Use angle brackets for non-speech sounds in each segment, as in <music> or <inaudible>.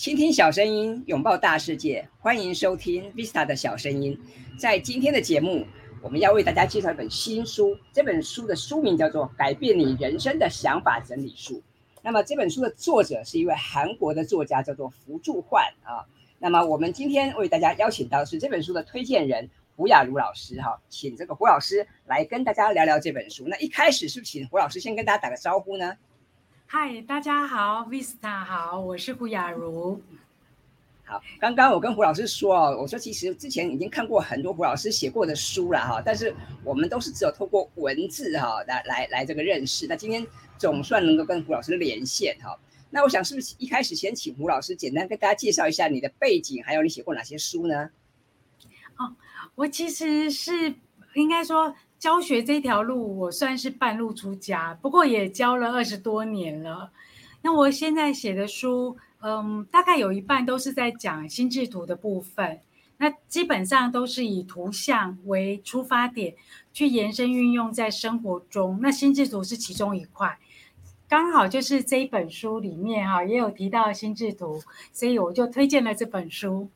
倾听小声音，拥抱大世界，欢迎收听 Vista 的小声音。在今天的节目，我们要为大家介绍一本新书。这本书的书名叫做《改变你人生的想法整理术》。那么这本书的作者是一位韩国的作家，叫做福柱焕啊。那么我们今天为大家邀请到是这本书的推荐人胡雅茹老师哈，请这个胡老师来跟大家聊聊这本书。那一开始是不是请胡老师先跟大家打个招呼呢？嗨，大家好，Vista 好，我是胡雅茹。好，刚刚我跟胡老师说哦，我说其实之前已经看过很多胡老师写过的书了哈，但是我们都是只有透过文字哈来来来这个认识。那今天总算能够跟胡老师连线哈，那我想是不是一开始先请胡老师简单跟大家介绍一下你的背景，还有你写过哪些书呢？哦，我其实是应该说。教学这条路，我算是半路出家，不过也教了二十多年了。那我现在写的书，嗯，大概有一半都是在讲心智图的部分。那基本上都是以图像为出发点，去延伸运用在生活中。那心智图是其中一块，刚好就是这一本书里面哈，也有提到心智图，所以我就推荐了这本书。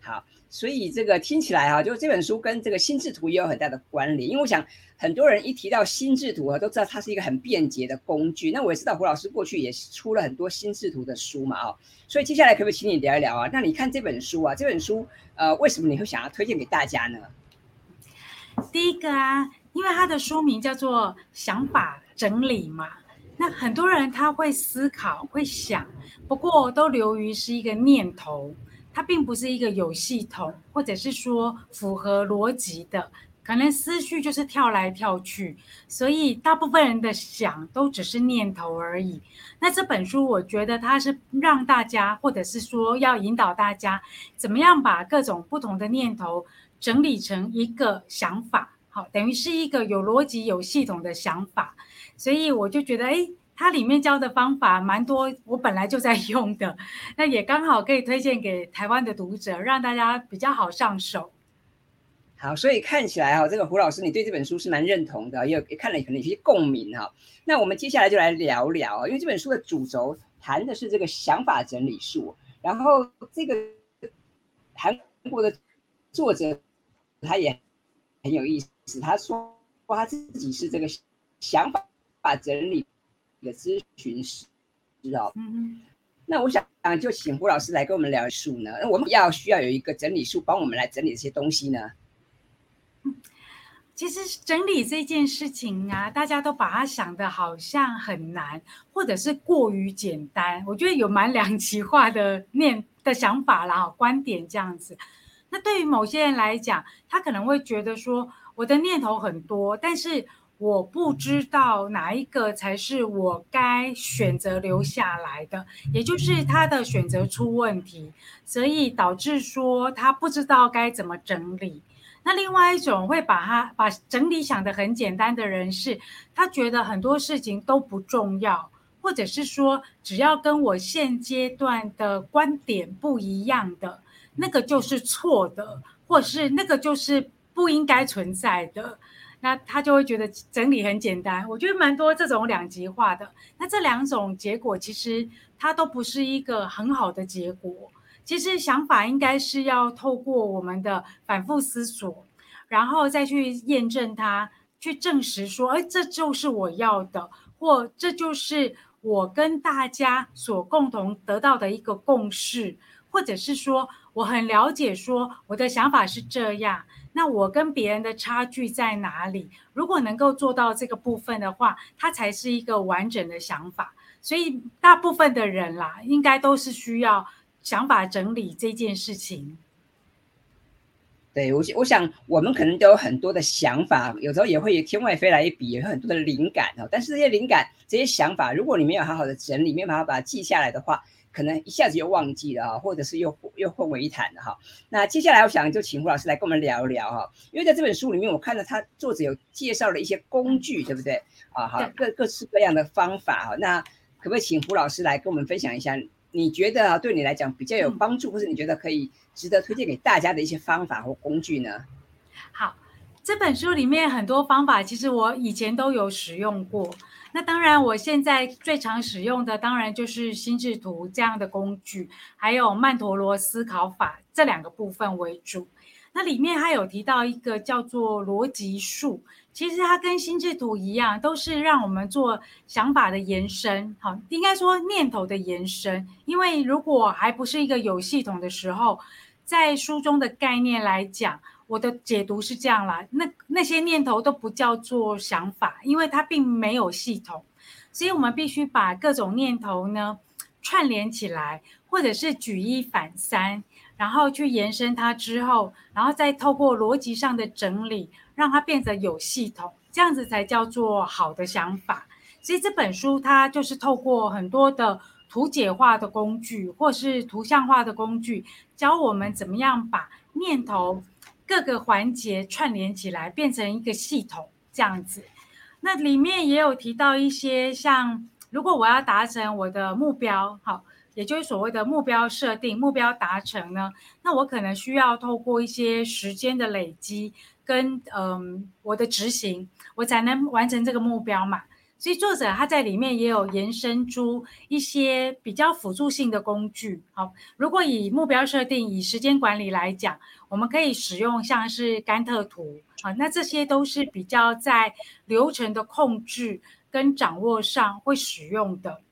好。所以这个听起来哈，就这本书跟这个心智图也有很大的关联。因为我想很多人一提到心智图啊，都知道它是一个很便捷的工具。那我也知道胡老师过去也出了很多心智图的书嘛，哦，所以接下来可不可以请你聊一聊啊？那你看这本书啊，这本书呃，为什么你会想要推荐给大家呢？第一个啊，因为它的书名叫做“想法整理”嘛，那很多人他会思考、会想，不过都流于是一个念头。它并不是一个有系统，或者是说符合逻辑的，可能思绪就是跳来跳去，所以大部分人的想都只是念头而已。那这本书，我觉得它是让大家，或者是说要引导大家，怎么样把各种不同的念头整理成一个想法，好，等于是一个有逻辑、有系统的想法。所以我就觉得，哎。它里面教的方法蛮多，我本来就在用的，那也刚好可以推荐给台湾的读者，让大家比较好上手。好，所以看起来哈，这个胡老师你对这本书是蛮认同的，也也看了可能有些共鸣哈。那我们接下来就来聊聊，因为这本书的主轴谈的是这个想法整理术，然后这个韩国的作者他也很有意思，他说他自己是这个想法整理。的咨询师，知道？嗯那我想就请胡老师来跟我们聊数呢。那我们要需要有一个整理术帮我们来整理这些东西呢。其实整理这件事情啊，大家都把它想的好像很难，或者是过于简单。我觉得有蛮两极化的念的想法啦，观点这样子。那对于某些人来讲，他可能会觉得说，我的念头很多，但是。我不知道哪一个才是我该选择留下来的，也就是他的选择出问题，所以导致说他不知道该怎么整理。那另外一种会把他把整理想得很简单的人，是他觉得很多事情都不重要，或者是说只要跟我现阶段的观点不一样的那个就是错的，或是那个就是不应该存在的。那他就会觉得整理很简单，我觉得蛮多这种两极化的。那这两种结果其实它都不是一个很好的结果。其实想法应该是要透过我们的反复思索，然后再去验证它，去证实说，哎，这就是我要的，或这就是我跟大家所共同得到的一个共识，或者是说我很了解，说我的想法是这样。那我跟别人的差距在哪里？如果能够做到这个部分的话，它才是一个完整的想法。所以大部分的人啦，应该都是需要想法整理这件事情。对我，我想我们可能都有很多的想法，有时候也会天外飞来一笔，也有很多的灵感哦。但是这些灵感、这些想法，如果你没有好好的整理，没有办法把它记下来的话，可能一下子又忘记了哈，或者是又又混为一谈了哈。那接下来我想就请胡老师来跟我们聊一聊哈，因为在这本书里面，我看到他作者有介绍了一些工具，对不对？啊，好，各各式各样的方法哈。那可不可以请胡老师来跟我们分享一下，你觉得对你来讲比较有帮助，或者你觉得可以值得推荐给大家的一些方法或工具呢？好，这本书里面很多方法，其实我以前都有使用过。那当然，我现在最常使用的当然就是心智图这样的工具，还有曼陀罗思考法这两个部分为主。那里面还有提到一个叫做逻辑树，其实它跟心智图一样，都是让我们做想法的延伸，好，应该说念头的延伸。因为如果还不是一个有系统的时候，在书中的概念来讲，我的解读是这样啦，那那些念头都不叫做想法，因为它并没有系统，所以我们必须把各种念头呢串联起来，或者是举一反三。然后去延伸它之后，然后再透过逻辑上的整理，让它变得有系统，这样子才叫做好的想法。所以这本书它就是透过很多的图解化的工具，或是图像化的工具，教我们怎么样把念头各个环节串联起来，变成一个系统这样子。那里面也有提到一些，像如果我要达成我的目标，好。也就是所谓的目标设定、目标达成呢，那我可能需要透过一些时间的累积跟嗯我的执行，我才能完成这个目标嘛。所以作者他在里面也有延伸出一些比较辅助性的工具。好，如果以目标设定、以时间管理来讲，我们可以使用像是甘特图啊，那这些都是比较在流程的控制跟掌握上会使用的。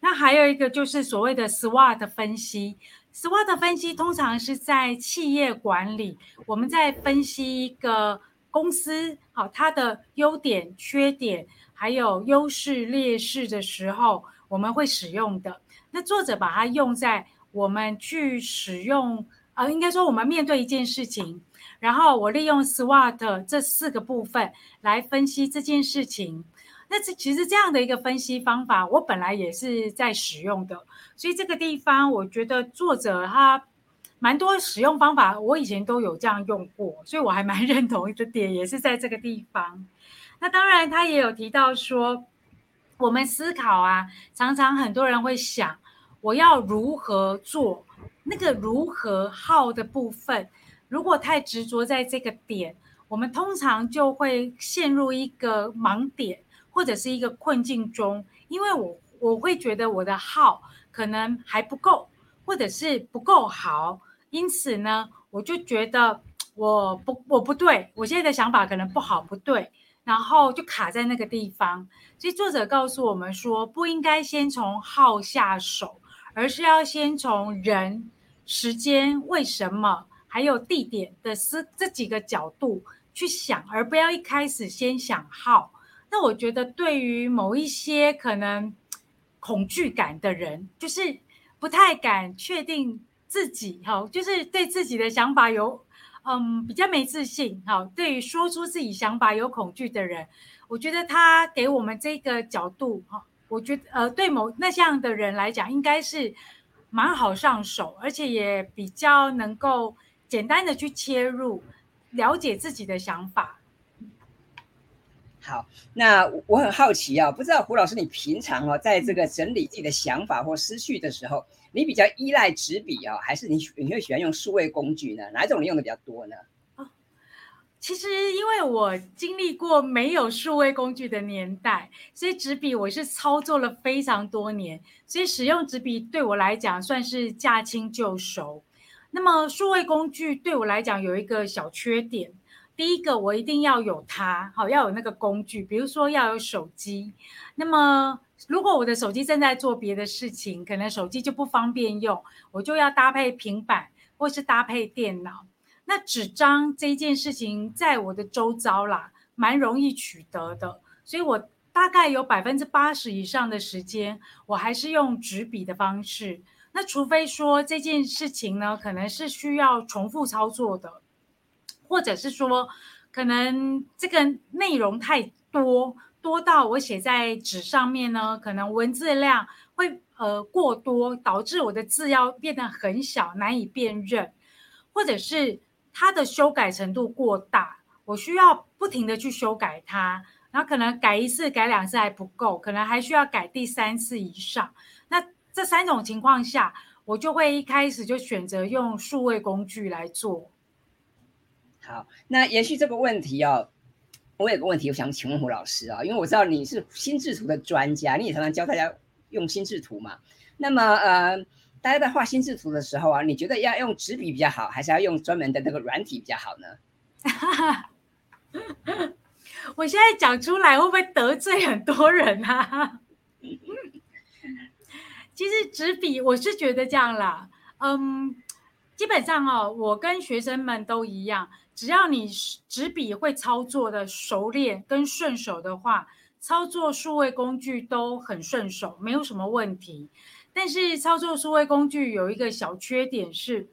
那还有一个就是所谓的 SWOT 分析，SWOT 分析通常是在企业管理，我们在分析一个公司，好，它的优点、缺点，还有优势、劣势的时候，我们会使用的。那作者把它用在我们去使用，呃，应该说我们面对一件事情，然后我利用 SWOT 这四个部分来分析这件事情。那这其实这样的一个分析方法，我本来也是在使用的，所以这个地方我觉得作者他蛮多使用方法，我以前都有这样用过，所以我还蛮 <laughs> 认同的点也是在这个地方。那当然他也有提到说，我们思考啊，常常很多人会想，我要如何做那个如何耗的部分，如果太执着在这个点，我们通常就会陷入一个盲点。或者是一个困境中，因为我我会觉得我的耗可能还不够，或者是不够好，因此呢，我就觉得我不我不对，我现在的想法可能不好不对，然后就卡在那个地方。所以作者告诉我们说，不应该先从号下手，而是要先从人、时间、为什么还有地点的思这几个角度去想，而不要一开始先想号。那我觉得，对于某一些可能恐惧感的人，就是不太敢确定自己，哈，就是对自己的想法有，嗯，比较没自信，哈，对于说出自己想法有恐惧的人，我觉得他给我们这个角度，哈，我觉得，呃，对某那项的人来讲，应该是蛮好上手，而且也比较能够简单的去切入，了解自己的想法。好，那我很好奇啊，不知道胡老师，你平常哦，在这个整理自己的想法或思绪的时候，你比较依赖纸笔啊，还是你你会喜欢用数位工具呢？哪一种你用的比较多呢？哦，其实因为我经历过没有数位工具的年代，所以纸笔我是操作了非常多年，所以使用纸笔对我来讲算是驾轻就熟。那么数位工具对我来讲有一个小缺点。第一个，我一定要有它，好，要有那个工具，比如说要有手机。那么，如果我的手机正在做别的事情，可能手机就不方便用，我就要搭配平板或是搭配电脑。那纸张这件事情，在我的周遭啦，蛮容易取得的，所以我大概有百分之八十以上的时间，我还是用纸笔的方式。那除非说这件事情呢，可能是需要重复操作的。或者是说，可能这个内容太多，多到我写在纸上面呢，可能文字量会呃过多，导致我的字要变得很小，难以辨认，或者是它的修改程度过大，我需要不停的去修改它，然后可能改一次、改两次还不够，可能还需要改第三次以上。那这三种情况下，我就会一开始就选择用数位工具来做。好，那延续这个问题哦，我有个问题，我想请问胡老师啊，因为我知道你是心智图的专家，你也常常教大家用心智图嘛。那么呃，大家在画心智图的时候啊，你觉得要用纸笔比较好，还是要用专门的那个软体比较好呢？哈 <laughs> 哈我现在讲出来会不会得罪很多人啊？<laughs> 其实纸笔我是觉得这样啦，嗯，基本上哦，我跟学生们都一样。只要你纸笔会操作的熟练跟顺手的话，操作数位工具都很顺手，没有什么问题。但是操作数位工具有一个小缺点是，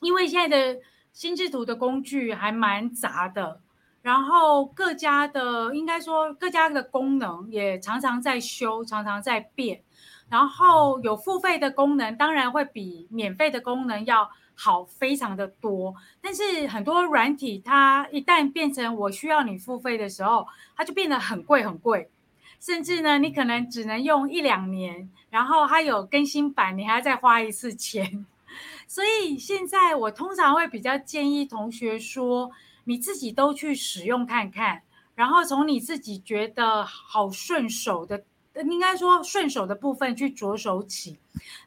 因为现在的心智图的工具还蛮杂的，然后各家的应该说各家的功能也常常在修，常常在变。然后有付费的功能，当然会比免费的功能要。好，非常的多，但是很多软体它一旦变成我需要你付费的时候，它就变得很贵很贵，甚至呢，你可能只能用一两年，然后它有更新版，你还要再花一次钱。<laughs> 所以现在我通常会比较建议同学说，你自己都去使用看看，然后从你自己觉得好顺手的。应该说顺手的部分去着手起。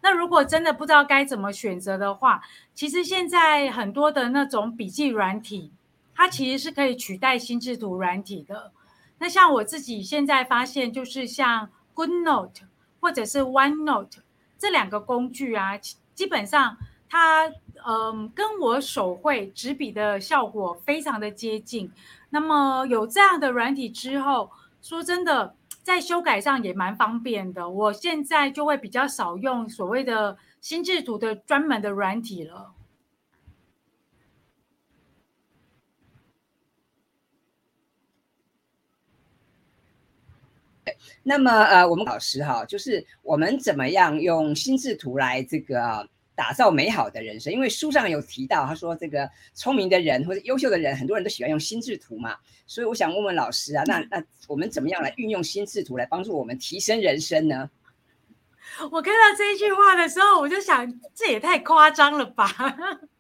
那如果真的不知道该怎么选择的话，其实现在很多的那种笔记软体，它其实是可以取代心智图软体的。那像我自己现在发现，就是像 GoodNote 或者是 OneNote 这两个工具啊，基本上它嗯跟我手绘纸笔的效果非常的接近。那么有这样的软体之后，说真的。在修改上也蛮方便的，我现在就会比较少用所谓的心智图的专门的软体了。那么呃，我们老师哈，就是我们怎么样用心智图来这个？打造美好的人生，因为书上有提到，他说这个聪明的人或者优秀的人，很多人都喜欢用心智图嘛。所以我想问问老师啊，那 <laughs> 那我们怎么样来运用心智图来帮助我们提升人生呢？<laughs> 我看到这一句话的时候，我就想，这也太夸张了吧？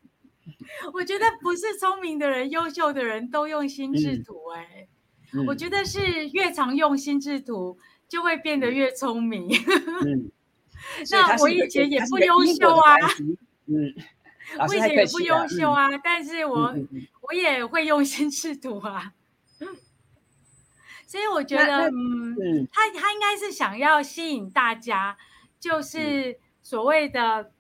<laughs> 我觉得不是聪明的人、优秀的人都用心智图，哎，我觉得是越常用心智图，就会变得越聪明。<laughs> 那我以前也不优秀 <laughs> 啊，嗯，我以前也不优秀啊，但是我我也会用心智图啊，<laughs> 所以我觉得，嗯，他他应该是想要吸引大家，就是所谓的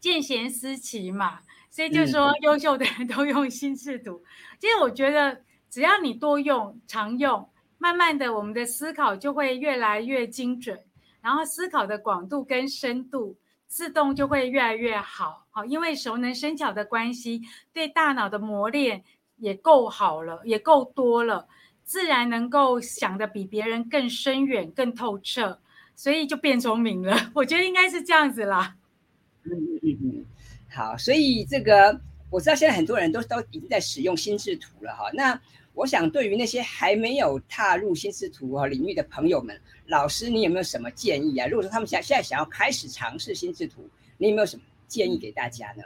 见贤思齐嘛，所以就说优秀的人都用心智图。其实我觉得，只要你多用、常用，慢慢的，我们的思考就会越来越精准。然后思考的广度跟深度自动就会越来越好，好，因为熟能生巧的关系，对大脑的磨练也够好了，也够多了，自然能够想的比别人更深远、更透彻，所以就变聪明了。<laughs> 我觉得应该是这样子啦。嗯嗯嗯嗯，好，所以这个我知道现在很多人都都已经在使用心智图了哈，那。我想，对于那些还没有踏入心智图和领域的朋友们，老师，你有没有什么建议啊？如果说他们想现在想要开始尝试心智图，你有没有什么建议给大家呢？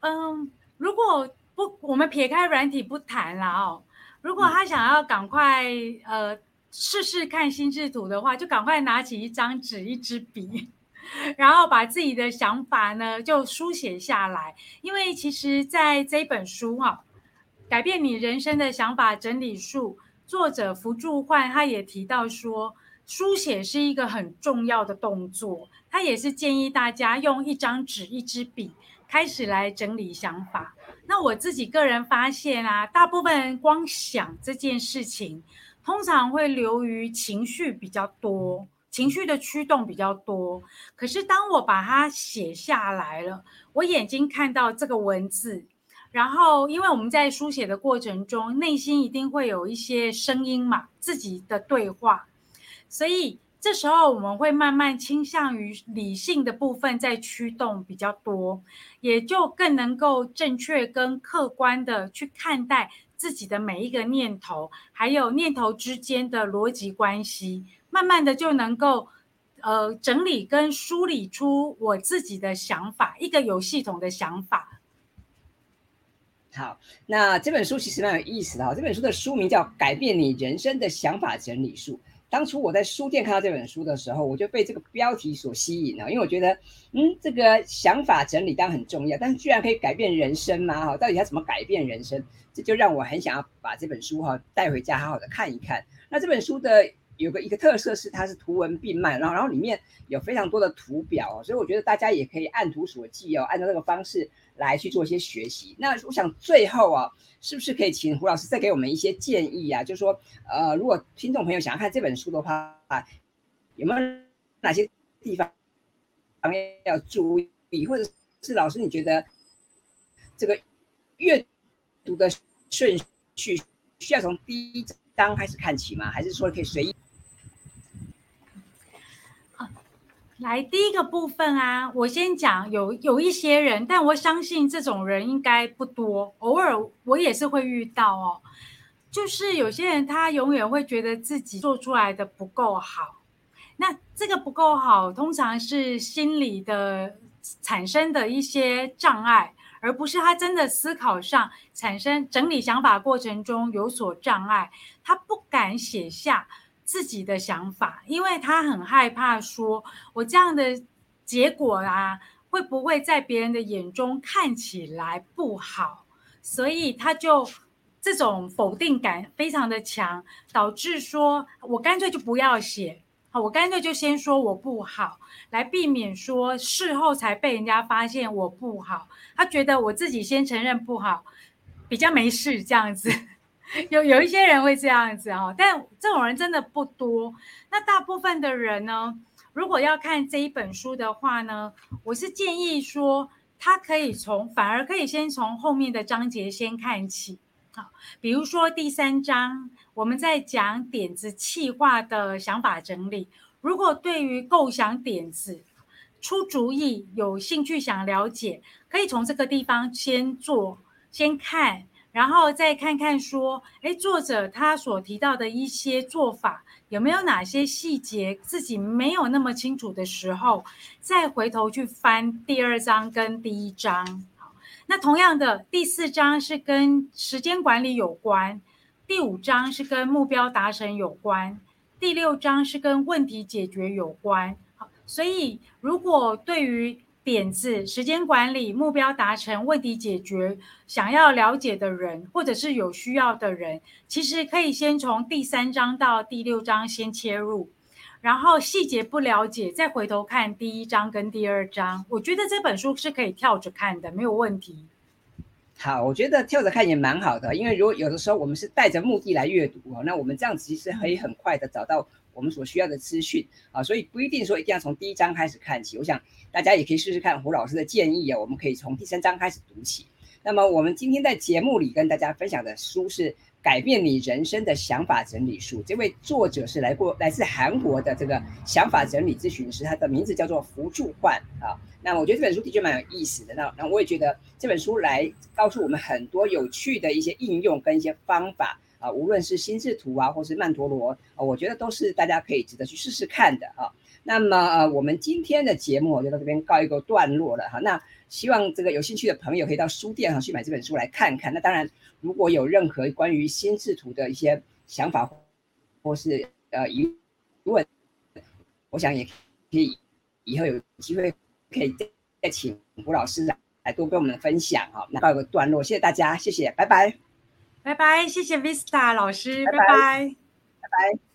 嗯，如果不，我们撇开软体不谈了哦。如果他想要赶快呃试试看心智图的话，就赶快拿起一张纸、一支笔，<laughs> 然后把自己的想法呢就书写下来。因为其实在这本书哈。改变你人生的想法整理术，作者福柱焕他也提到说，书写是一个很重要的动作。他也是建议大家用一张纸、一支笔开始来整理想法。那我自己个人发现啊，大部分人光想这件事情，通常会流于情绪比较多，情绪的驱动比较多。可是当我把它写下来了，我眼睛看到这个文字。然后，因为我们在书写的过程中，内心一定会有一些声音嘛，自己的对话，所以这时候我们会慢慢倾向于理性的部分在驱动比较多，也就更能够正确跟客观的去看待自己的每一个念头，还有念头之间的逻辑关系，慢慢的就能够呃整理跟梳理出我自己的想法，一个有系统的想法。好，那这本书其实蛮有意思的哈。这本书的书名叫《改变你人生的想法整理术》。当初我在书店看到这本书的时候，我就被这个标题所吸引了，因为我觉得，嗯，这个想法整理当然很重要，但是居然可以改变人生吗？哈，到底它怎么改变人生？这就让我很想要把这本书哈带回家，好好的看一看。那这本书的有个一个特色是它是图文并茂，然后然后里面有非常多的图表，所以我觉得大家也可以按图索骥哦，按照这个方式来去做一些学习。那我想最后啊。是不是可以请胡老师再给我们一些建议啊？就是说，呃，如果听众朋友想要看这本书的话，有没有哪些地方要注意，或者是老师你觉得这个阅读的顺序需要从第一章开始看起吗？还是说可以随意？来第一个部分啊，我先讲有有一些人，但我相信这种人应该不多，偶尔我也是会遇到哦。就是有些人他永远会觉得自己做出来的不够好，那这个不够好，通常是心理的产生的一些障碍，而不是他真的思考上产生整理想法过程中有所障碍，他不敢写下。自己的想法，因为他很害怕说，我这样的结果啊，会不会在别人的眼中看起来不好？所以他就这种否定感非常的强，导致说我干脆就不要写，好，我干脆就先说我不好，来避免说事后才被人家发现我不好。他觉得我自己先承认不好，比较没事这样子。<laughs> 有有一些人会这样子哦，但这种人真的不多。那大部分的人呢，如果要看这一本书的话呢，我是建议说，他可以从反而可以先从后面的章节先看起。好，比如说第三章，我们在讲点子气化的想法整理。如果对于构想点子、出主意有兴趣想了解，可以从这个地方先做，先看。然后再看看说，哎，作者他所提到的一些做法有没有哪些细节自己没有那么清楚的时候，再回头去翻第二章跟第一章。好，那同样的第四章是跟时间管理有关，第五章是跟目标达成有关，第六章是跟问题解决有关。好，所以如果对于点子、时间管理、目标达成、问题解决，想要了解的人，或者是有需要的人，其实可以先从第三章到第六章先切入，然后细节不了解，再回头看第一章跟第二章。我觉得这本书是可以跳着看的，没有问题。好，我觉得跳着看也蛮好的，因为如果有的时候我们是带着目的来阅读哦，那我们这样子其实可以很快的找到。我们所需要的资讯啊，所以不一定说一定要从第一章开始看起。我想大家也可以试试看胡老师的建议啊，我们可以从第三章开始读起。那么我们今天在节目里跟大家分享的书是《改变你人生的想法整理术》，这位作者是来过来自韩国的这个想法整理咨询师，他的名字叫做福柱焕啊。那我觉得这本书的确蛮有意思的。那那我也觉得这本书来告诉我们很多有趣的一些应用跟一些方法。啊，无论是心智图啊，或是曼陀罗啊，我觉得都是大家可以值得去试试看的啊。那么呃，我们今天的节目就到这边告一个段落了哈。那希望这个有兴趣的朋友可以到书店哈去买这本书来看看。那当然，如果有任何关于心智图的一些想法或是呃疑问，我想也可以以后有机会可以再请胡老师来多跟我们分享哈。那告一个段落，谢谢大家，谢谢，拜拜。拜拜，谢谢 Vista 老师，拜拜，拜拜。